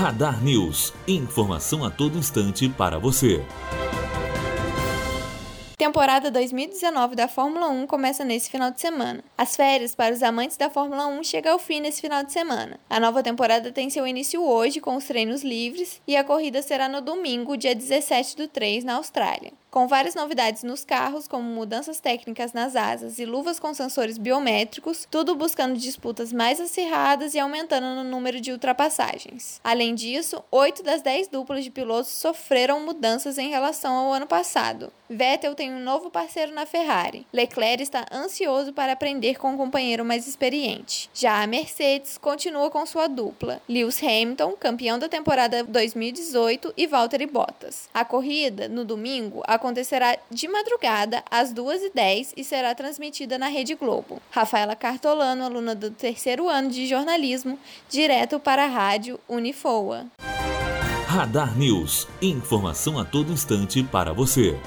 Radar News. Informação a todo instante para você. Temporada 2019 da Fórmula 1 começa nesse final de semana. As férias para os amantes da Fórmula 1 chegam ao fim nesse final de semana. A nova temporada tem seu início hoje com os treinos livres e a corrida será no domingo, dia 17 do 3, na Austrália. Com várias novidades nos carros, como mudanças técnicas nas asas e luvas com sensores biométricos, tudo buscando disputas mais acirradas e aumentando no número de ultrapassagens. Além disso, oito das dez duplas de pilotos sofreram mudanças em relação ao ano passado. Vettel tem um novo parceiro na Ferrari. Leclerc está ansioso para aprender com um companheiro mais experiente. Já a Mercedes continua com sua dupla, Lewis Hamilton, campeão da temporada 2018, e Valtteri Bottas. A corrida, no domingo, acontecerá de madrugada às 2h10 e será transmitida na Rede Globo. Rafaela Cartolano, aluna do terceiro ano de jornalismo, direto para a rádio Unifoa. Radar News. Informação a todo instante para você.